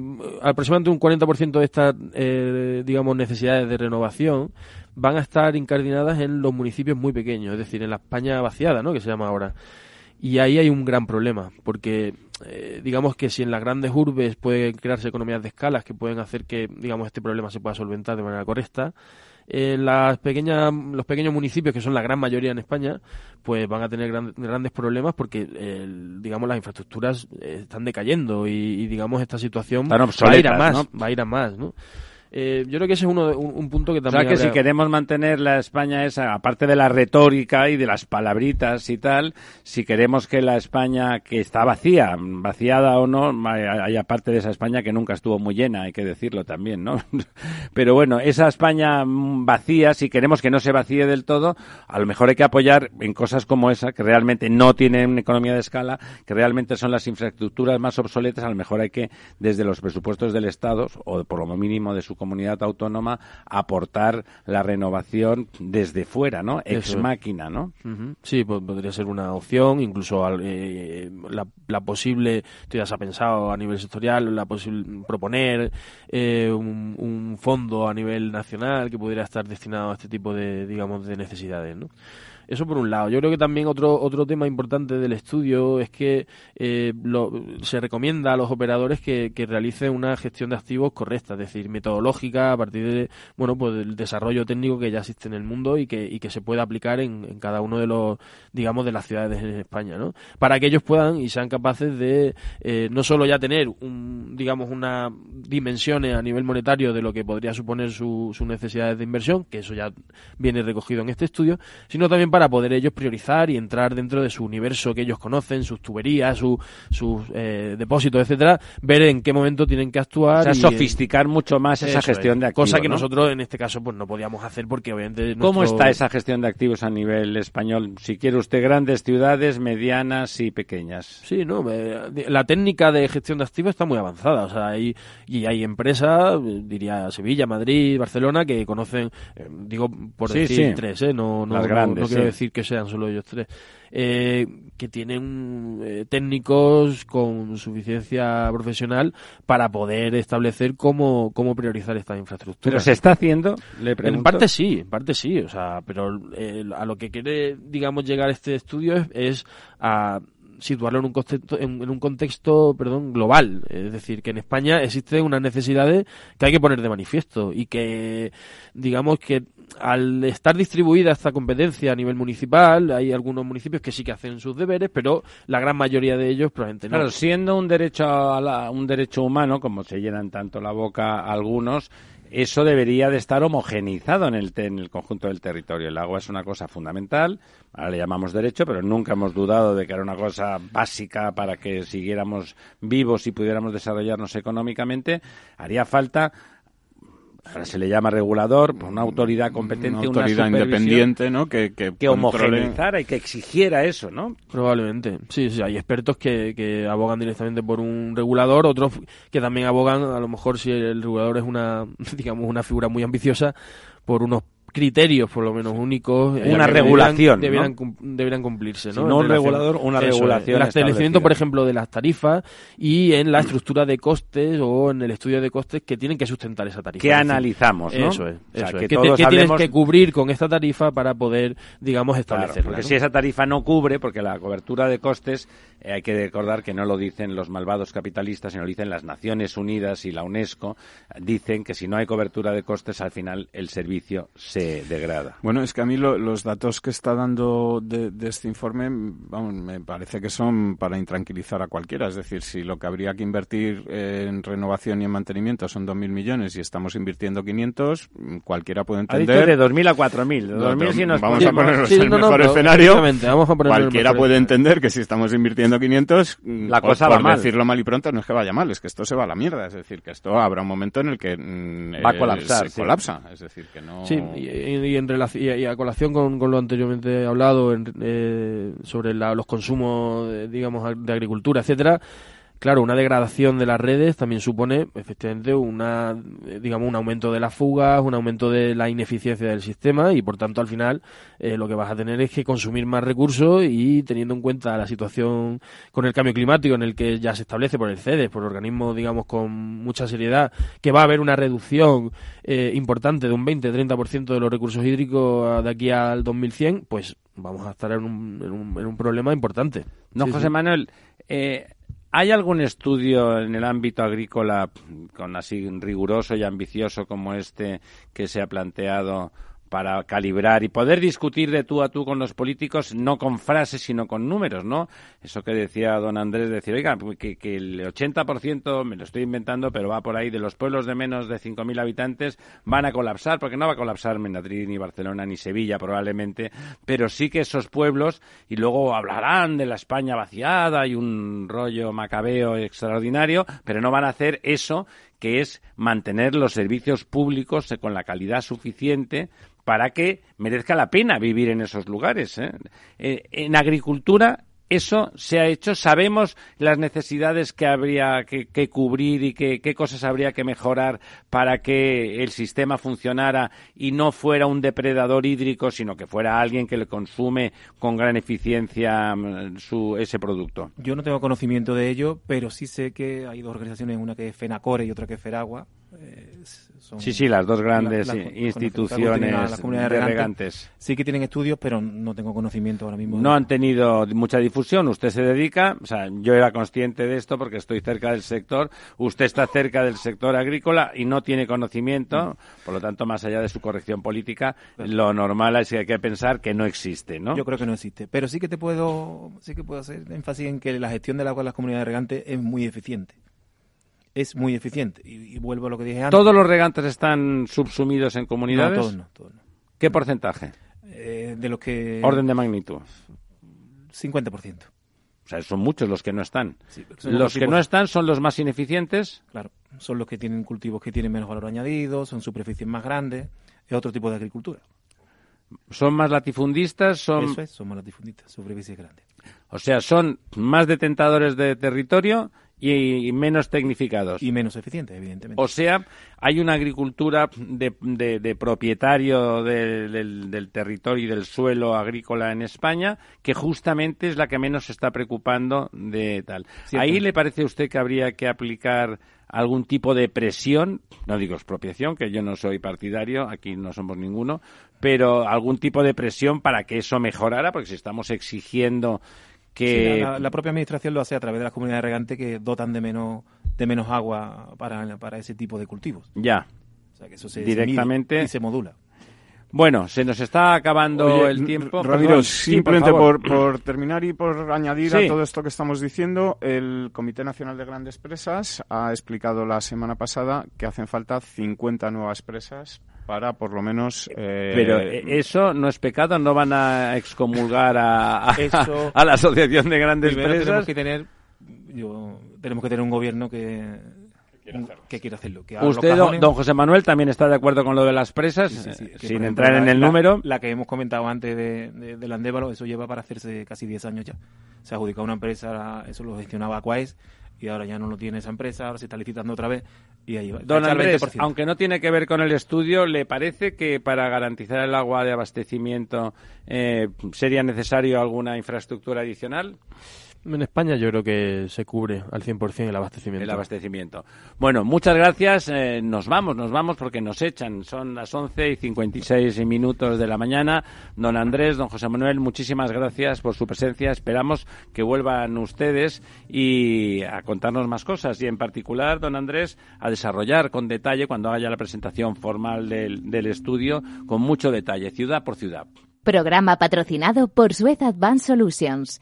aproximadamente un 40% de estas, eh, digamos, necesidades de renovación van a estar incardinadas en los municipios muy pequeños, es decir, en la España vaciada, ¿no?, que se llama ahora. Y ahí hay un gran problema, porque eh, digamos que si en las grandes urbes pueden crearse economías de escalas que pueden hacer que, digamos, este problema se pueda solventar de manera correcta, en las pequeñas, los pequeños municipios, que son la gran mayoría en España, pues van a tener gran- grandes problemas porque, el- digamos, las infraestructuras eh, están decayendo y, y, digamos, esta situación va a ir a más, ¿no? va a ir a más, ¿no? Eh, yo creo que ese es uno de- un, un punto que O también sea que si queremos mantener la España esa, aparte de la retórica y de las palabritas y tal, si queremos que la España que está vacía, vaciada o no, hay aparte de esa España que nunca estuvo muy llena, hay que decirlo también, ¿no? Pero bueno, esa España mm, vacía, si queremos que no se vacíe del todo, a lo mejor hay que apoyar en cosas como esa, que realmente no tienen economía de escala, que realmente son las infraestructuras más obsoletas, a lo mejor hay que, desde los presupuestos del Estado, o por lo mínimo de su comunidad autónoma, aportar la renovación desde fuera, ¿no? Ex Eso máquina, ¿no? Sí, po- podría ser una opción, incluso al- eh, la, la posible, esto ya se ha pensado a nivel sectorial, la posible proponer eh, un, un fondo a nivel nacional que pudiera estar destinado a este tipo de, digamos, de necesidades, ¿no? Eso por un lado. Yo creo que también otro otro tema importante del estudio es que eh, lo- se recomienda a los operadores que, que realicen una gestión de activos correcta, es decir, metodológica a partir de bueno pues del desarrollo técnico que ya existe en el mundo y que, y que se pueda aplicar en, en cada uno de los digamos de las ciudades en España, ¿no? Para que ellos puedan y sean capaces de eh, no solo ya tener un digamos una dimensiones a nivel monetario de lo que podría suponer su- sus necesidades de inversión, que eso ya viene recogido en este estudio, sino también para para poder ellos priorizar y entrar dentro de su universo que ellos conocen, sus tuberías, sus eh, depósitos, etcétera, ver en qué momento tienen que actuar. O sea, sofisticar mucho más esa gestión de activos. Cosa que nosotros en este caso pues no podíamos hacer porque obviamente... ¿Cómo está esa gestión de activos a nivel español? Si quiere usted grandes ciudades, medianas y pequeñas. Sí, no, la técnica de gestión de activos está muy avanzada. O sea, hay, y hay empresas, diría Sevilla, Madrid, Barcelona, que conocen, eh, digo por decir tres, ¿eh? no, no, no, quiero decir que sean solo ellos tres. Eh, que tienen eh, técnicos con suficiencia profesional para poder establecer cómo, cómo priorizar estas infraestructuras. ¿Pero se está haciendo? Le En parte sí, en parte sí, o sea, pero eh, a lo que quiere, digamos, llegar este estudio es, es a situarlo en un contexto, en, un contexto perdón, global. Es decir, que en España existen unas necesidades que hay que poner de manifiesto y que, digamos que al estar distribuida esta competencia a nivel municipal, hay algunos municipios que sí que hacen sus deberes, pero la gran mayoría de ellos probablemente no. Claro, siendo un derecho, a un derecho humano, como se llenan tanto la boca algunos, eso debería de estar homogenizado en el, en el conjunto del territorio. El agua es una cosa fundamental, ahora le llamamos derecho, pero nunca hemos dudado de que era una cosa básica para que siguiéramos vivos y pudiéramos desarrollarnos económicamente. Haría falta ahora se le llama regulador, pues una autoridad competente, una autoridad independiente, ¿no? Que, que, que homogeneizara y que exigiera eso, ¿no? Probablemente, sí, sí, hay expertos que, que abogan directamente por un regulador, otros que también abogan, a lo mejor si el regulador es una, digamos, una figura muy ambiciosa, por unos criterios por lo menos únicos eh, una regulación deberían, deberían, cumplirse ¿no? no un regulador una regulación el establecimiento por ejemplo de las tarifas y en la estructura de costes o en el estudio de costes que tienen que sustentar esa tarifa. Que analizamos ¿no? eso es, que, tienes que cubrir con esta tarifa para poder digamos establecerla porque si esa tarifa no cubre porque la cobertura de costes eh, hay que recordar que no lo dicen los malvados capitalistas sino lo dicen las Naciones Unidas y la UNESCO dicen que si no hay cobertura de costes al final el servicio se degrada. Bueno, es que a mí los datos que está dando de, este informe, vamos, me parece que son para intranquilizar a cualquiera. Es decir, si lo que habría que invertir en renovación y en mantenimiento son 2.000 millones y estamos invirtiendo 500, cualquiera puede entender... de 2.000 a 4.000. si nos vamos a ponernos en el mejor escenario. cualquiera puede entender que si estamos invirtiendo 500, la cosa va mal. decirlo mal y pronto, no es que vaya mal, es que esto se va a la mierda. Es decir, que esto habrá un momento en el que mm, va a colapsar. Se colapsa. Es decir, que no y, en relación, y, a colación con, lo anteriormente hablado eh, sobre los consumos, digamos, de agricultura, etcétera, Claro, una degradación de las redes también supone efectivamente una, digamos, un aumento de las fugas, un aumento de la ineficiencia del sistema y por tanto al final eh, lo que vas a tener es que consumir más recursos y teniendo en cuenta la situación con el cambio climático en el que ya se establece por el CEDES, por organismos, digamos, con mucha seriedad, que va a haber una reducción eh, importante de un 20-30% de los recursos hídricos de aquí al 2100, pues vamos a estar en un, en un, problema importante. No, José Manuel, eh, ¿Hay algún estudio en el ámbito agrícola, con así riguroso y ambicioso como este, que se ha planteado para calibrar y poder discutir de tú a tú con los políticos, no con frases, sino con números, ¿no? Eso que decía don Andrés, decir, oiga, que, que el 80%, me lo estoy inventando, pero va por ahí, de los pueblos de menos de 5.000 habitantes van a colapsar, porque no va a colapsar Madrid, ni Barcelona, ni Sevilla, probablemente, pero sí que esos pueblos, y luego hablarán de la España vaciada y un rollo macabeo extraordinario, pero no van a hacer eso que es mantener los servicios públicos con la calidad suficiente para que merezca la pena vivir en esos lugares. ¿eh? Eh, en agricultura eso se ha hecho. Sabemos las necesidades que habría que, cubrir y qué cosas habría que mejorar para que el sistema funcionara y no fuera un depredador hídrico, sino que fuera alguien que le consume con gran eficiencia mm, su, ese producto. Yo no tengo conocimiento de ello, pero sí sé que hay dos organizaciones, una que es FENACORE y otra que es FERAGUA. Eh, sí, sí, las dos grandes instituciones de regantes. Sí que tienen estudios, pero no tengo conocimiento ahora mismo. No han tenido mucha difusión. Usted se dedica, o sea, yo era consciente de esto porque estoy cerca del sector. Usted está cerca del sector agrícola y no tiene conocimiento. Por lo tanto, más allá de su corrección política, lo normal es que hay que pensar que no existe, ¿no? Yo creo que no existe. Pero sí que te puedo, sí que puedo hacer énfasis en que la gestión del agua en las comunidades regantes es muy eficiente es muy eficiente. Y, vuelvo a lo que dije antes. ¿Todos los regantes están subsumidos en comunidades? No, todos no. Todos no. ¿Qué porcentaje? Eh, de los que... Orden de magnitud. 50%. O sea, son muchos los que no están. Sí, los que no están son los más ineficientes. Claro, son los que tienen cultivos que tienen menos valor añadido, son superficies más grandes, es otro tipo de agricultura. Son más latifundistas, son, Eso es, son más latifundistas, superficies grandes. o sea, son más detentadores de territorio y, menos tecnificados. Y menos eficientes, evidentemente. O sea, hay una agricultura de, de- de propietario de- del, del territorio y del suelo agrícola en España que justamente es la que menos se está preocupando de tal. Cierto. ¿Ahí le parece a usted que habría que aplicar algún tipo de presión? No digo expropiación, que yo no soy partidario, aquí no somos ninguno, pero algún tipo de presión para que eso mejorara, porque si estamos exigiendo que... Sí, la, la- la propia administración lo hace a través de las comunidades regantes que dotan de menos de menos agua para, para ese tipo de cultivos. Ya. O sea, que eso se Directamente. se mide y se modula. Bueno, se nos está acabando Oye, el tiempo. Ramiro, Perdón, sí, simplemente por por, terminar y por añadir Sí. a todo esto que estamos diciendo, el Comité Nacional de Grandes Presas ha explicado la semana pasada que hacen falta 50 nuevas presas para por lo menos... eh, Pero eh, eso no es pecado, no van a excomulgar a, a- Eso- a la Asociación de Grandes Primero tenemos Presas. que tener yo, tenemos que tener un gobierno que que quiera hacerlo. Que Usted, don, don José Manuel, también está de acuerdo con lo de las presas, Sí, sí, sí. Que, sin entrar en la- el la- número. La que hemos comentado antes de, de, del Andévalo, eso lleva para hacerse casi 10 años ya. Se ha adjudicado una empresa, eso lo gestionaba Aquaes, y ahora ya no lo tiene esa empresa, ahora se está licitando otra vez, y ahí va. Don Está al Andrés, 20%. aunque no tiene que ver con el estudio, ¿le parece que para garantizar el agua de abastecimiento eh, sería necesario alguna infraestructura adicional? En España yo creo que se cubre al 100% el abastecimiento. El abastecimiento. Bueno, muchas gracias. eh, nos vamos, nos vamos porque nos echan. Son las 11 y 56 minutos de la mañana. Don Andrés, don José Manuel, muchísimas gracias por su presencia. Esperamos que vuelvan ustedes y a contarnos más cosas. Y en particular, don Andrés, a desarrollar con detalle cuando haya la presentación formal del, del estudio, con mucho detalle, ciudad por ciudad. Programa patrocinado por Suez Advanced Solutions,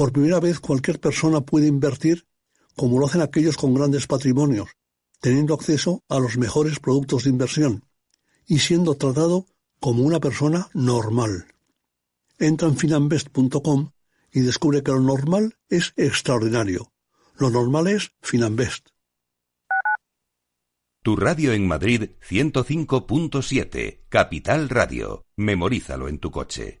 Por primera vez cualquier persona puede invertir como lo hacen aquellos con grandes patrimonios, teniendo acceso a los mejores productos de inversión y siendo tratado como una persona normal. Entra en finanbest.com y descubre que lo normal es extraordinario. Lo normal es Finanbest. Tu radio en Madrid 105.7, Capital Radio. Memorízalo en tu coche.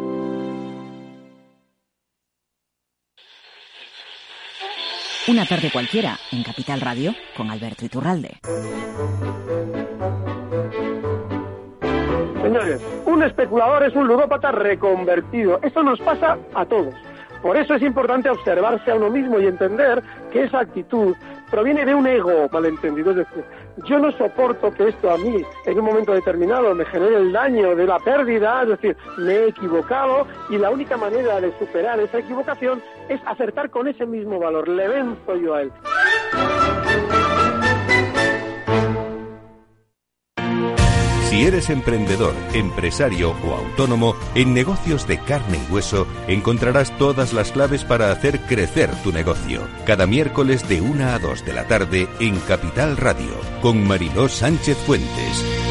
Una tarde cualquiera en Capital Radio con Alberto Iturralde. Señores, un especulador es un ludópata reconvertido. Esto nos pasa a todos. Por eso es importante observarse a uno mismo y entender que esa actitud proviene de un ego malentendido. Es decir, yo no soporto que esto a mí en un momento determinado me genere el daño de la pérdida, es decir, me he equivocado y la única manera de superar esa equivocación es acertar con ese mismo valor. Le venzo yo a él. Si eres emprendedor, empresario o autónomo, en negocios de carne y hueso encontrarás todas las claves para hacer crecer tu negocio. Cada miércoles de 1 a 2 de la tarde en Capital Radio, con Mariló Sánchez Fuentes.